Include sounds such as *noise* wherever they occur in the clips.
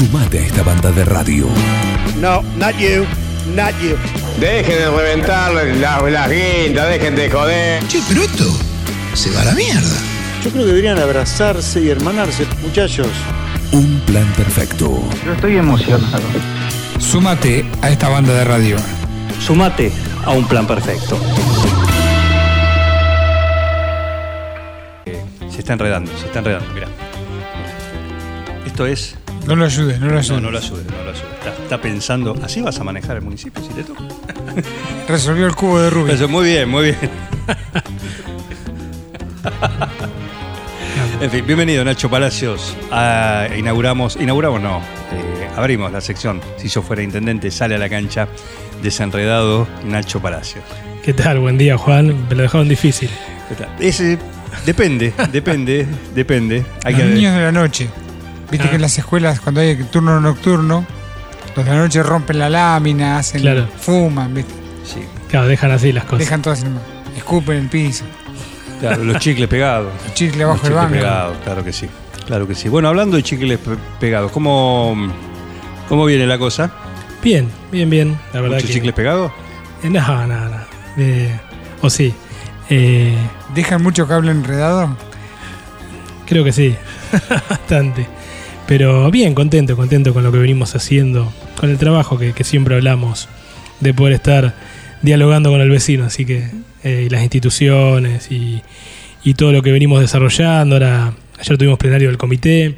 Sumate a esta banda de radio. No, not you, not you. Dejen de reventar las, las guindas, dejen de joder. Che, pero esto se va a la mierda. Yo creo que deberían abrazarse y hermanarse, muchachos. Un plan perfecto. Yo estoy emocionado. Súmate a esta banda de radio. Sumate a un plan perfecto. Se está enredando, se está enredando, mira. Esto es. No lo ayudes, no lo ayudes. No, no lo ayudes, no lo ayudes. Está, está pensando, ¿así vas a manejar el municipio si te toca? *laughs* Resolvió el cubo de Rubik. Eso, muy bien, muy bien. *laughs* En fin, bienvenido Nacho Palacios. Ah, inauguramos, inauguramos no, eh, abrimos la sección. Si yo fuera intendente, sale a la cancha desenredado Nacho Palacios. ¿Qué tal? Buen día, Juan. Me lo dejaron difícil. ¿Qué tal? Ese, depende, depende, depende. Hay los que niños de la noche. Viste Ah. que en las escuelas, cuando hay turno nocturno, los de la noche rompen la lámina, hacen, Claro. fuman, ¿viste? Sí, Claro, dejan así las cosas. dejan todo así nomás. Escupen el piso, claro, los chicles pegados. el chicle Los abajo del chicles banco. pegados, claro que sí. Claro que sí. Bueno, hablando de chicles pe- pegados, ¿cómo, ¿cómo viene la cosa? Bien, bien, bien. La verdad ¿Muchos que. chicles pegados? Eh, No, no, no. Eh, o sí. Eh, ¿Dejan mucho cable enredado? creo que sí. *laughs* Bastante. Pero bien, contento, contento con lo que venimos haciendo. Con el trabajo que, que siempre hablamos. De poder estar dialogando con el vecino. Así que. eh, y las instituciones y, y todo lo que venimos desarrollando. Ahora, ayer tuvimos plenario del comité.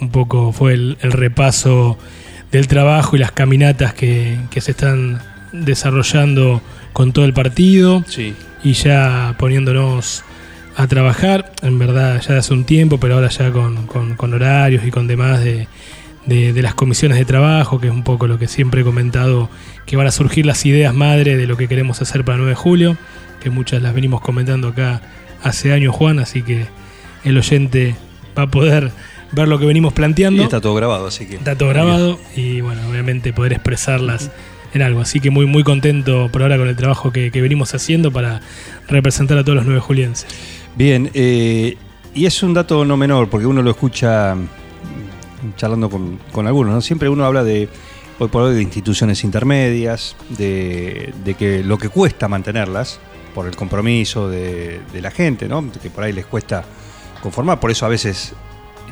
Un poco fue el, el repaso del trabajo y las caminatas que, que se están desarrollando con todo el partido Sí. y ya poniéndonos a trabajar, en verdad ya hace un tiempo, pero ahora ya con, con- con horarios y con demás de, de- de las comisiones de trabajo, que es un poco lo que siempre he comentado, que van a surgir las ideas madre de lo que queremos hacer para el 9 de julio, que muchas las venimos comentando acá hace años, Juan, así que el oyente va a poder ver lo que venimos Y planteando. está todo grabado, así que. Está todo grabado y bueno, obviamente poder expresarlas en algo. Así que muy muy contento por ahora con el trabajo que, que venimos haciendo para representar a todos los nueve julienses. Bien, eh, y es un dato no menor, porque uno lo escucha mm, charlando con, con algunos, ¿no? Siempre uno habla de, hoy por hoy, de instituciones intermedias, de, de que lo que cuesta mantenerlas, por el compromiso de, de la gente, ¿no? Que por ahí les cuesta conformar, por eso a veces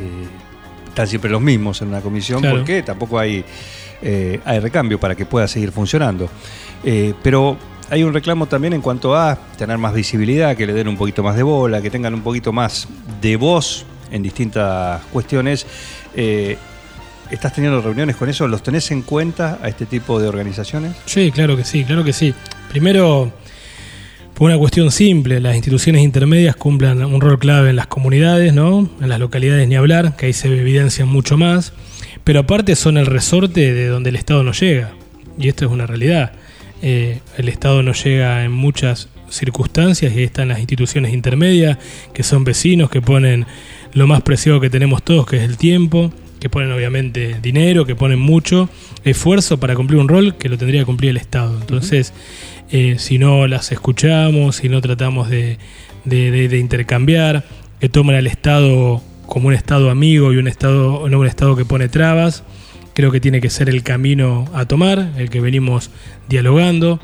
eh, están siempre los mismos en una comisión, Claro. porque tampoco hay, eh, hay recambio para que pueda seguir funcionando. Eh, pero hay un reclamo también en cuanto a tener más visibilidad, que le den un poquito más de bola, que tengan un poquito más de voz en distintas cuestiones. Eh, ¿Estás teniendo reuniones con eso? ¿Los tenés en cuenta a este tipo de organizaciones? Sí, claro que sí, claro que sí. Primero, por una cuestión simple, las instituciones intermedias cumplan un rol clave en las comunidades, ¿no? En las localidades ni hablar, que ahí se evidencian mucho más. Pero aparte son el resorte de donde el Estado no llega. Y esto es una realidad. Eh, el Estado no llega en muchas circunstancias y ahí están las instituciones intermedias, que son vecinos, que ponen lo más preciado que tenemos todos, que es el tiempo, que ponen obviamente dinero, que ponen mucho esfuerzo para cumplir un rol que lo tendría que cumplir el Estado. Entonces, eh, si no las escuchamos, si no tratamos de, de- de- de intercambiar, que tomen al Estado como un Estado amigo y un Estado, no un Estado que pone trabas, creo que tiene que ser el camino a tomar, el que venimos dialogando,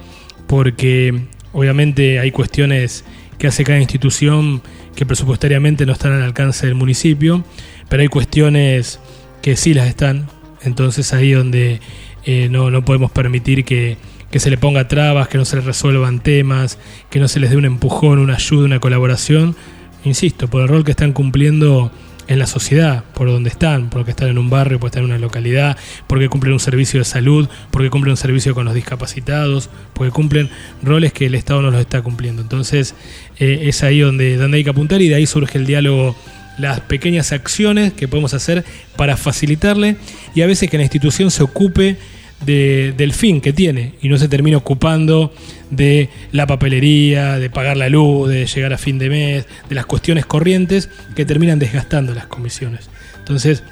porque obviamente hay cuestiones que hace cada institución que presupuestariamente no están al alcance del municipio, pero hay cuestiones que sí las están, entonces ahí donde eh, no, no podemos permitir que, que se le ponga trabas, que no se le resuelvan temas, que no se les dé un empujón, una ayuda, una colaboración, insisto, por el rol que están cumpliendo en la sociedad, por donde están, porque están en un barrio, porque están en una localidad, porque cumplen un servicio de salud, porque cumplen un servicio con los discapacitados, porque cumplen roles que el Estado no los está cumpliendo. Entonces eh, es ahí donde, donde hay que apuntar y de ahí surge el diálogo, las pequeñas acciones que podemos hacer para facilitarle y a veces que la institución se ocupe de- del fin que tiene y no se termine ocupando de la papelería, de pagar la luz, de llegar a fin de mes, de las cuestiones corrientes que terminan desgastando las comisiones. Entonces,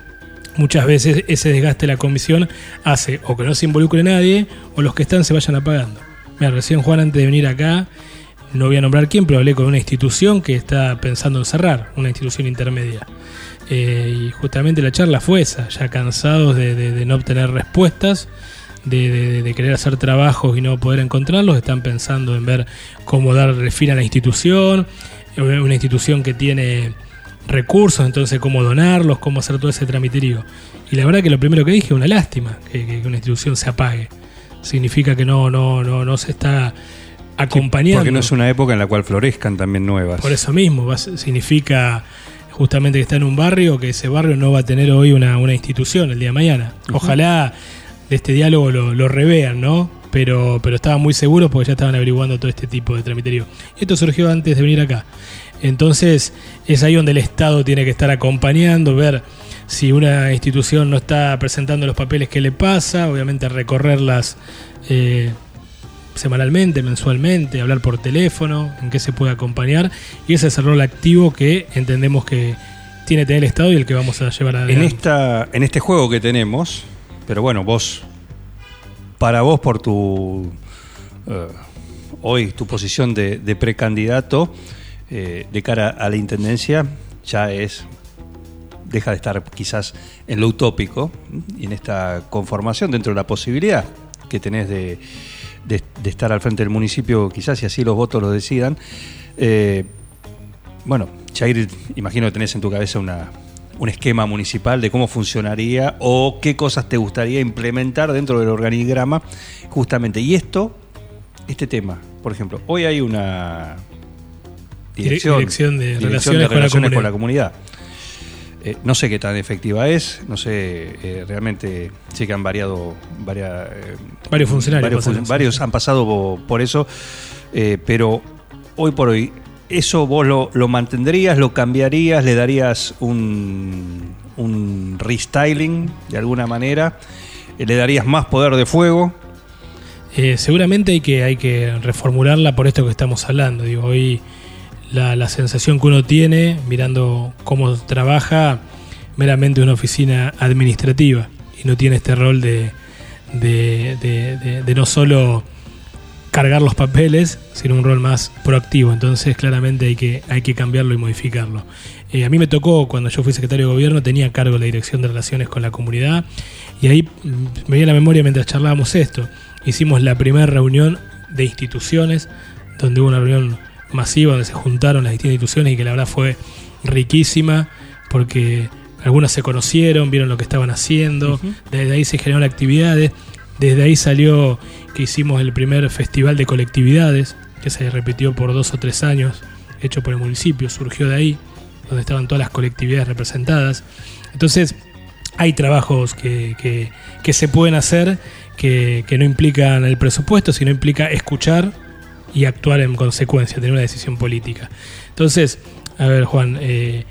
muchas veces ese desgaste de la comisión hace o que no se involucre nadie o los que están se vayan apagando. Mira, recién Juan antes de venir acá, no voy a nombrar quién, pero hablé con una institución que está pensando en cerrar, una institución intermedia. Eh, y justamente la charla fue esa, ya cansados de no obtener respuestas, de, de- de querer hacer trabajos y no poder encontrarlos, están pensando en ver cómo darle fin a la institución, eh, una institución que tiene recursos, entonces cómo donarlos, cómo hacer todo ese tramiterío. Y la verdad que lo primero que dije, una lástima que, una institución se apague. Significa que no, no, no, no se está acompañando. Porque no es una época en la cual florezcan también nuevas. Por eso mismo, va significa justamente que está en un barrio, que ese barrio no va a tener hoy una, una institución el día de mañana. Ojalá de este diálogo lo, lo revean, ¿no? Pero, pero estaban muy seguros porque ya estaban averiguando todo este tipo de tramiterío. Esto surgió antes de venir acá. Entonces es ahí donde el Estado tiene que estar acompañando, ver si una institución no está presentando los papeles que le pasa, obviamente recorrerlas eh, semanalmente, mensualmente, hablar por teléfono, en qué se puede acompañar. Y ese es el rol activo que entendemos que tiene que tener el Estado y el que vamos a llevar En, adelante. esta, en este juego que tenemos, pero bueno, vos, para vos, por tu. eh, hoy, tu posición de, precandidato eh, de cara a la intendencia, ya es. deja de estar quizás en lo utópico y en esta conformación dentro de la posibilidad que tenés de, de- estar al frente del municipio, quizás si así los votos lo decidan. Eh, bueno, Chair, imagino que tenés en tu cabeza una, un esquema municipal de cómo funcionaría o qué cosas te gustaría implementar dentro del organigrama, justamente. Y esto, este tema, por ejemplo, hoy hay una dirección, Dirección de dirección Relaciones de con la relaciones con la Comunidad. Eh, no sé qué tan efectiva es, no sé, eh, realmente sé que han variado varias, eh, Varios funcionarios varios, han pasado po- por eso, pero hoy por hoy, ¿eso vos lo, lo mantendrías, lo cambiarías, le darías un, un restyling de alguna manera? Eh, ¿Le darías más poder de fuego? Eh, seguramente hay que, hay que reformularla por esto que estamos hablando. Digo, hoy la, la sensación que uno tiene mirando cómo trabaja meramente una oficina administrativa y no tiene este rol de, de, de- de- de no solo cargar los papeles, sino un rol más proactivo. Entonces, claramente hay que, hay que cambiarlo y modificarlo. Eh, a mí me tocó, cuando yo fui secretario de gobierno, tenía a cargo la dirección de relaciones con la comunidad, y ahí me viene a la memoria mientras charlábamos esto. Hicimos la primera reunión de instituciones, donde hubo una reunión masiva, donde se juntaron las distintas instituciones y que la verdad fue riquísima, porque algunas se conocieron, vieron lo que estaban haciendo, desde ahí se generaron actividades, desde ahí salió que hicimos el primer festival de colectividades, que se repitió por dos o tres años, hecho por el municipio, surgió de ahí, donde estaban todas las colectividades representadas. Entonces, hay trabajos que, que- se pueden hacer que, que no implican el presupuesto, sino implica escuchar y actuar en consecuencia, tener una decisión política. Entonces, a ver, Juan, eh,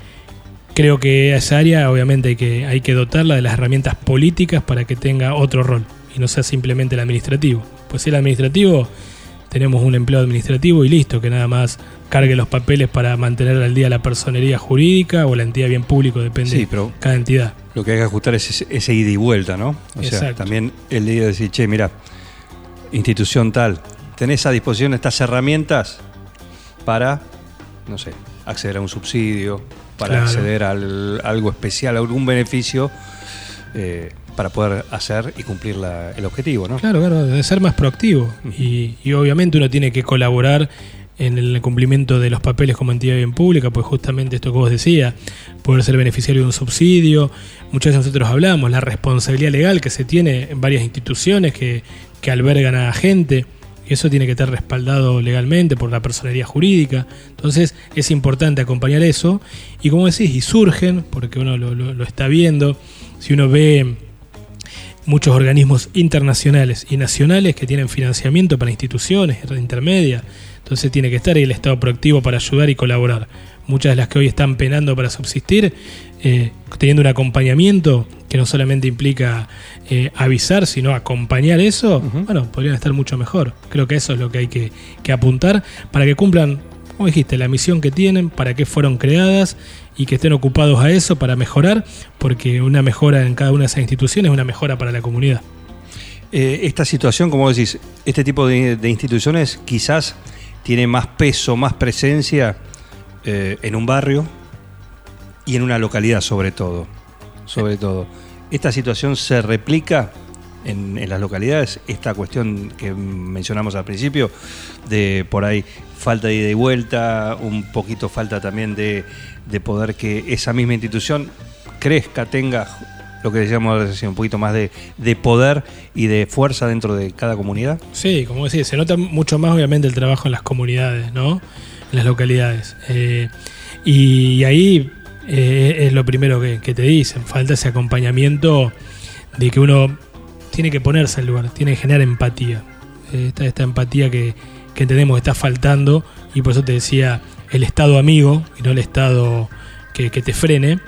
creo que esa área obviamente hay que, hay que dotarla de las herramientas políticas para que tenga otro rol y no sea simplemente el administrativo. Pues si el administrativo, tenemos un empleado administrativo y listo, que nada más cargue los papeles para mantener al día la personería jurídica o la entidad bien público, depende Sí, pero- de cada entidad. Lo que hay que ajustar es ese, ese ida y vuelta, ¿no? O sea, también el día de decir, che, mira, institución tal, tenés a disposición estas herramientas para, no sé, acceder a un subsidio, para Claro. acceder a algo especial, a algún beneficio, eh, para poder hacer y cumplir la- el objetivo, ¿no? Claro, claro, de ser más proactivo. y, y obviamente uno tiene que colaborar en el cumplimiento de los papeles como entidad bien pública, pues justamente esto que vos decías, poder ser beneficiario de un subsidio. Muchas veces nosotros hablamos, la responsabilidad legal que se tiene en varias instituciones que, que albergan a gente. Y eso tiene que estar respaldado legalmente por la personería jurídica. Entonces es importante acompañar eso. Y como decís, y surgen, porque uno lo, lo- lo está viendo, si uno ve muchos organismos internacionales y nacionales que tienen financiamiento para instituciones intermedias. Entonces tiene que estar ahí el Estado proactivo para ayudar y colaborar. Muchas de las que hoy están penando para subsistir, eh, teniendo un acompañamiento que no solamente implica eh, avisar, sino acompañar eso, bueno, podrían estar mucho mejor. Creo que eso es lo que hay que, que apuntar para que cumplan, como dijiste, la misión que tienen, para qué fueron creadas y que estén ocupados a eso para mejorar, porque una mejora en cada una de esas instituciones es una mejora para la comunidad. Eh, esta situación, como decís, este tipo de, instituciones quizás tiene más peso, más presencia eh, en un barrio y en una localidad sobre todo. Sobre todo. ¿Esta situación se replica en, las localidades? Esta cuestión que mencionamos al principio, de por ahí falta de ida y vuelta, un poquito falta también de, de poder que esa misma institución crezca, tenga lo que decíamos un poquito más de, de poder y de fuerza dentro de cada comunidad. Sí, como decís, se nota mucho más obviamente el trabajo en las comunidades, ¿no? En las localidades. Eh, y, ahí eh, es lo primero que, que te dicen, falta ese acompañamiento de que uno tiene que ponerse en lugar, tiene que generar empatía. Eh, Esta, empatía que, que entendemos está faltando y por eso te decía el estado amigo y no el estado que, que te frene,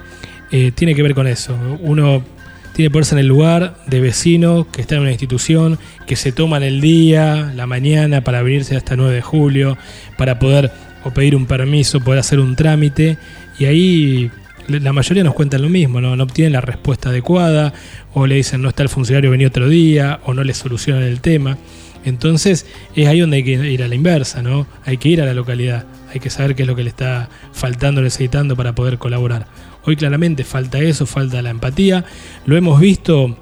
eh, tiene que ver con eso. Uno tiene que ponerse en el lugar de vecino que está en una institución, que se toman el día, la mañana para venirse hasta 9 de julio, para poder o pedir un permiso, poder hacer un trámite y ahí la mayoría nos cuentan lo mismo, ¿no? no obtienen la respuesta adecuada, o le dicen no está el funcionario, vení otro día, o no le solucionan el tema. Entonces es ahí donde hay que ir a la inversa, ¿no? Hay que ir a la localidad, hay que saber qué es lo que le está faltando, necesitando para poder colaborar. Hoy claramente falta eso, falta la empatía. Lo hemos visto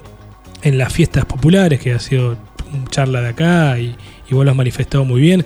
en las fiestas populares, que ha sido charla de acá y, y vos lo has manifestado muy bien.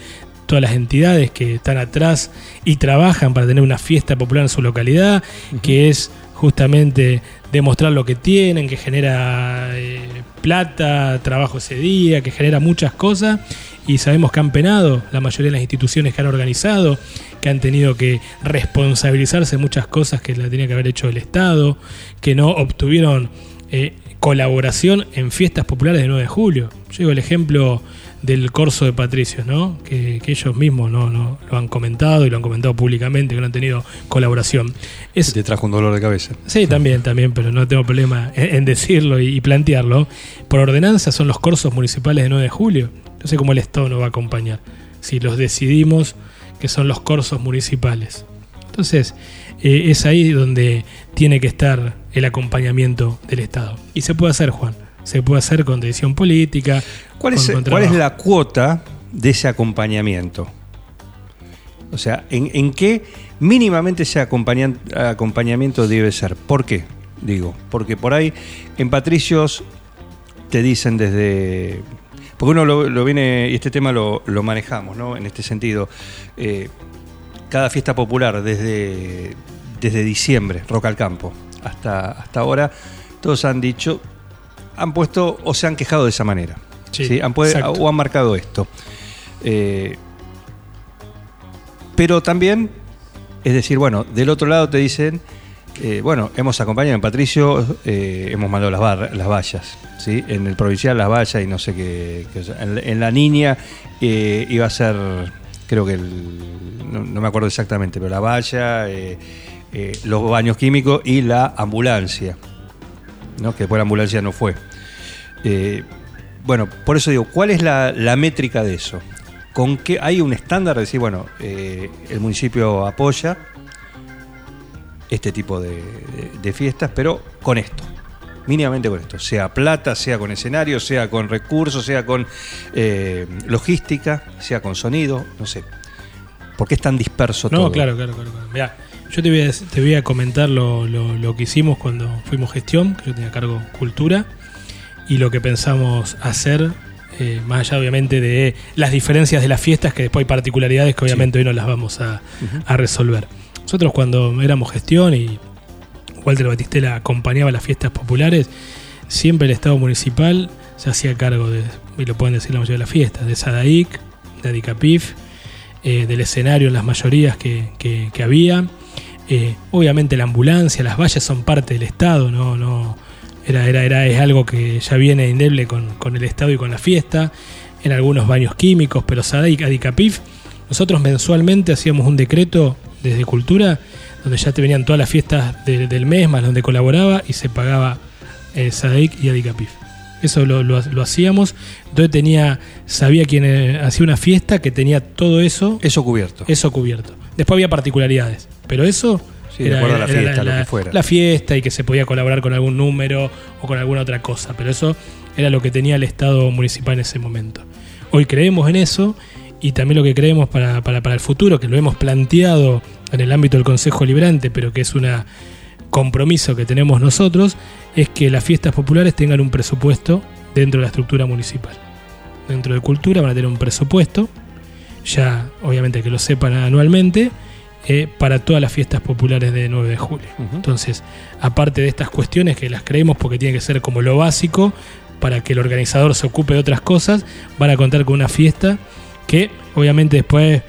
Todas las entidades que están atrás y trabajan para tener una fiesta popular en su localidad, que es justamente demostrar lo que tienen, que genera eh, plata, trabajo ese día, que genera muchas cosas y sabemos que han penado la mayoría de las instituciones que han organizado, que han tenido que responsabilizarse de muchas cosas que la tenía que haber hecho el Estado, que no obtuvieron eh, colaboración en fiestas populares de 9 de julio. Yo digo el ejemplo del corso de Patricios, ¿no? Que, que ellos mismos no, no lo han comentado y lo han comentado públicamente, que no han tenido colaboración. Es, Te trajo un dolor de cabeza. Sí, también, también, pero no tengo problema en, decirlo y, y plantearlo. Por ordenanza son los corsos municipales de 9 de julio. No sé cómo el Estado nos va a acompañar. Si los decidimos que son los corsos municipales. Entonces, eh, es ahí donde tiene que estar el acompañamiento del Estado. Y se puede hacer, Juan. Se puede hacer con decisión política. ¿Cuál es, con- con cuál es la cuota de ese acompañamiento? O sea, ¿en, en qué mínimamente ese acompañamiento debe ser? ¿Por qué? Digo, porque por ahí en Patricios te dicen desde... Porque uno lo, lo viene, y este tema lo, lo manejamos, ¿no? En este sentido, eh, cada fiesta popular desde, desde diciembre, Rock al Campo, hasta, hasta ahora, todos han dicho, han puesto o se han quejado de esa manera. Sí, ¿sí? Han o han marcado esto. Eh, pero también, es decir, bueno, del otro lado te dicen, eh, bueno, hemos acompañado en Patricio, eh, hemos mandado las, barra- las vallas, ¿sí? En el provincial las vallas y no sé qué. en, en la niña iba a ser, creo que el, no, no me acuerdo exactamente, pero la valla, los baños químicos y la ambulancia, ¿no? Que después la ambulancia no fue. Eh, bueno, por eso digo, ¿cuál es la, la métrica de eso? ¿Con qué hay un estándar de decir, bueno, eh, el municipio apoya este tipo de, de- de fiestas, pero con esto, mínimamente con esto, sea plata, sea con escenario, sea con recursos, sea con eh, logística, sea con sonido, no sé. ¿Por qué es tan disperso No, todo? claro, claro, claro. claro. Mirá, yo te voy a, te voy a comentar lo, lo- lo que hicimos cuando fuimos gestión, que yo tenía a cargo cultura, y lo que pensamos hacer, eh, más allá obviamente de las diferencias de las fiestas, que después hay particularidades que obviamente hoy no las vamos a, a resolver. Nosotros cuando éramos gestión y Walter Batistela acompañaba las fiestas populares, siempre el Estado municipal se hacía cargo de, y lo pueden decir la mayoría de las fiestas, de Sadaic, de Adicapif, eh, del escenario en las mayorías que, que- que había. Eh, obviamente la ambulancia, las vallas son parte del Estado, no, no era, era, era, es algo que ya viene indeble con, con el Estado y con la fiesta, en algunos baños químicos, pero Sadaic, Adicapif, nosotros mensualmente hacíamos un decreto desde Cultura, donde ya te venían todas las fiestas de- del mes, más donde colaboraba, y se pagaba eh, Sadaic y Adicapif. Eso lo, lo- lo hacíamos. Entonces tenía, sabía quién eh, hacía una fiesta que tenía todo eso, Eso cubierto. eso cubierto. Después había particularidades, pero eso Sí, de acuerdo a la fiesta, lo que fuera. la fiesta y que se podía colaborar con algún número o con alguna otra cosa, pero eso era lo que tenía el Estado municipal en ese momento. Hoy creemos en eso y también lo que creemos para, para, para el futuro, que lo hemos planteado en el ámbito del Consejo Librante, pero que es una compromiso que tenemos nosotros es que las fiestas populares tengan un presupuesto dentro de la estructura municipal. Dentro de cultura van a tener un presupuesto, ya obviamente que lo sepan anualmente, eh, para todas las fiestas populares de 9 de julio. Entonces, aparte de estas cuestiones que las creemos porque tiene que ser como lo básico, para que el organizador se ocupe de otras cosas, van a contar con una fiesta que obviamente después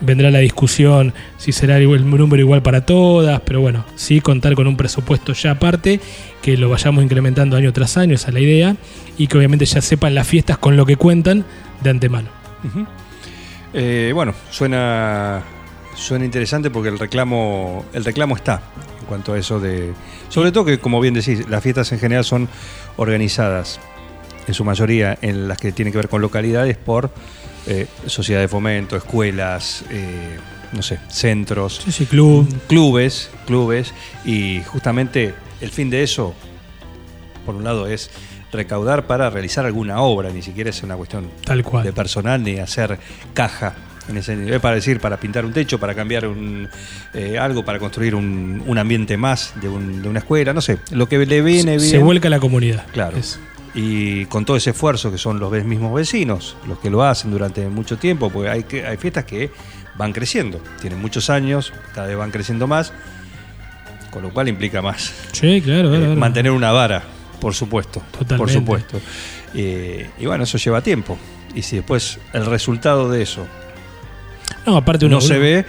vendrá la discusión si será el número igual para todas, pero bueno, sí contar con un presupuesto ya aparte, que lo vayamos incrementando año tras año, esa es la idea, y que obviamente ya sepan las fiestas con lo que cuentan de antemano. Eh, bueno, suena, suena interesante porque el reclamo, el reclamo está en cuanto a eso de. Sobre todo que, como bien decís, las fiestas en general son organizadas, en su mayoría, en las que tienen que ver con localidades por eh, sociedad de fomento, escuelas, eh, no sé, centros, Sí, sí, club. clubes, clubes, y justamente el fin de eso, por un lado, es recaudar para realizar alguna obra, ni siquiera es una cuestión Tal cual. de personal ni hacer caja. En ese nivel, para decir, para pintar un techo, para cambiar un, eh, algo, para construir un, un ambiente más de, un- de una escuela, no sé, lo que le viene bien. Se vuelca la comunidad. Claro. Y con todo ese esfuerzo que son los mismos vecinos, los que lo hacen durante mucho tiempo, porque hay, que, hay fiestas que van creciendo, tienen muchos años, cada vez van creciendo más, con lo cual implica más Sí, claro, claro, eh, claro. mantener una vara, por supuesto. Por Totalmente. supuesto. Eh, y bueno, eso lleva tiempo. Y si después el resultado de eso No, aparte uno, no se ve,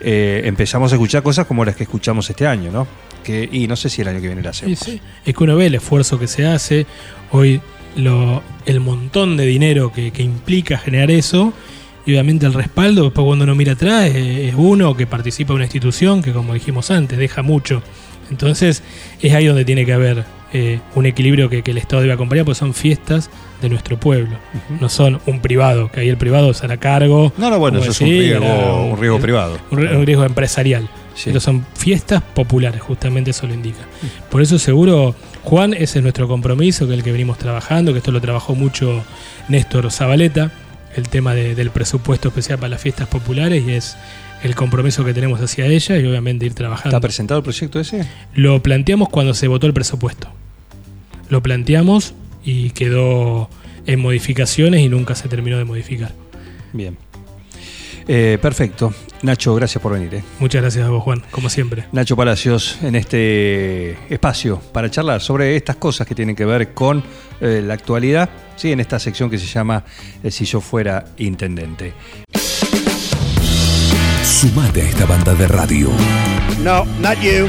eh, empezamos a escuchar cosas como las que escuchamos este año, ¿no? Que, y no sé si el año que viene la hacemos. sí. Es que uno ve el esfuerzo que se hace, hoy lo, el montón de dinero que, que implica generar eso, y obviamente el respaldo, después cuando uno mira atrás, es uno que participa en una institución que, como dijimos antes, deja mucho. Entonces, es ahí donde tiene que haber eh, un equilibrio que, que el Estado debe acompañar, porque son fiestas de nuestro pueblo, no son un privado, que ahí el privado se hará cargo. No, no, bueno, eso es un riesgo, un riesgo privado. un ri- un riesgo empresarial. Sí. Pero son fiestas populares, justamente eso lo indica. Por eso seguro, Juan, ese es nuestro compromiso, que es el que venimos trabajando, que esto lo trabajó mucho Néstor Zabaleta, el tema de- del presupuesto especial para las fiestas populares, y es el compromiso que tenemos hacia ella y obviamente ir trabajando. ¿Está presentado el proyecto ese? Lo planteamos cuando se votó el presupuesto. Lo planteamos y quedó en modificaciones y nunca se terminó de modificar. Bien. Eh, perfecto. Nacho, gracias por venir. eh. Muchas gracias a vos, Juan, como siempre. Nacho Palacios, en este espacio para charlar sobre estas cosas que tienen que ver con eh, la actualidad, ¿sí? en esta sección que se llama eh, Si yo fuera intendente. Sumate a esta banda de radio. No, not you,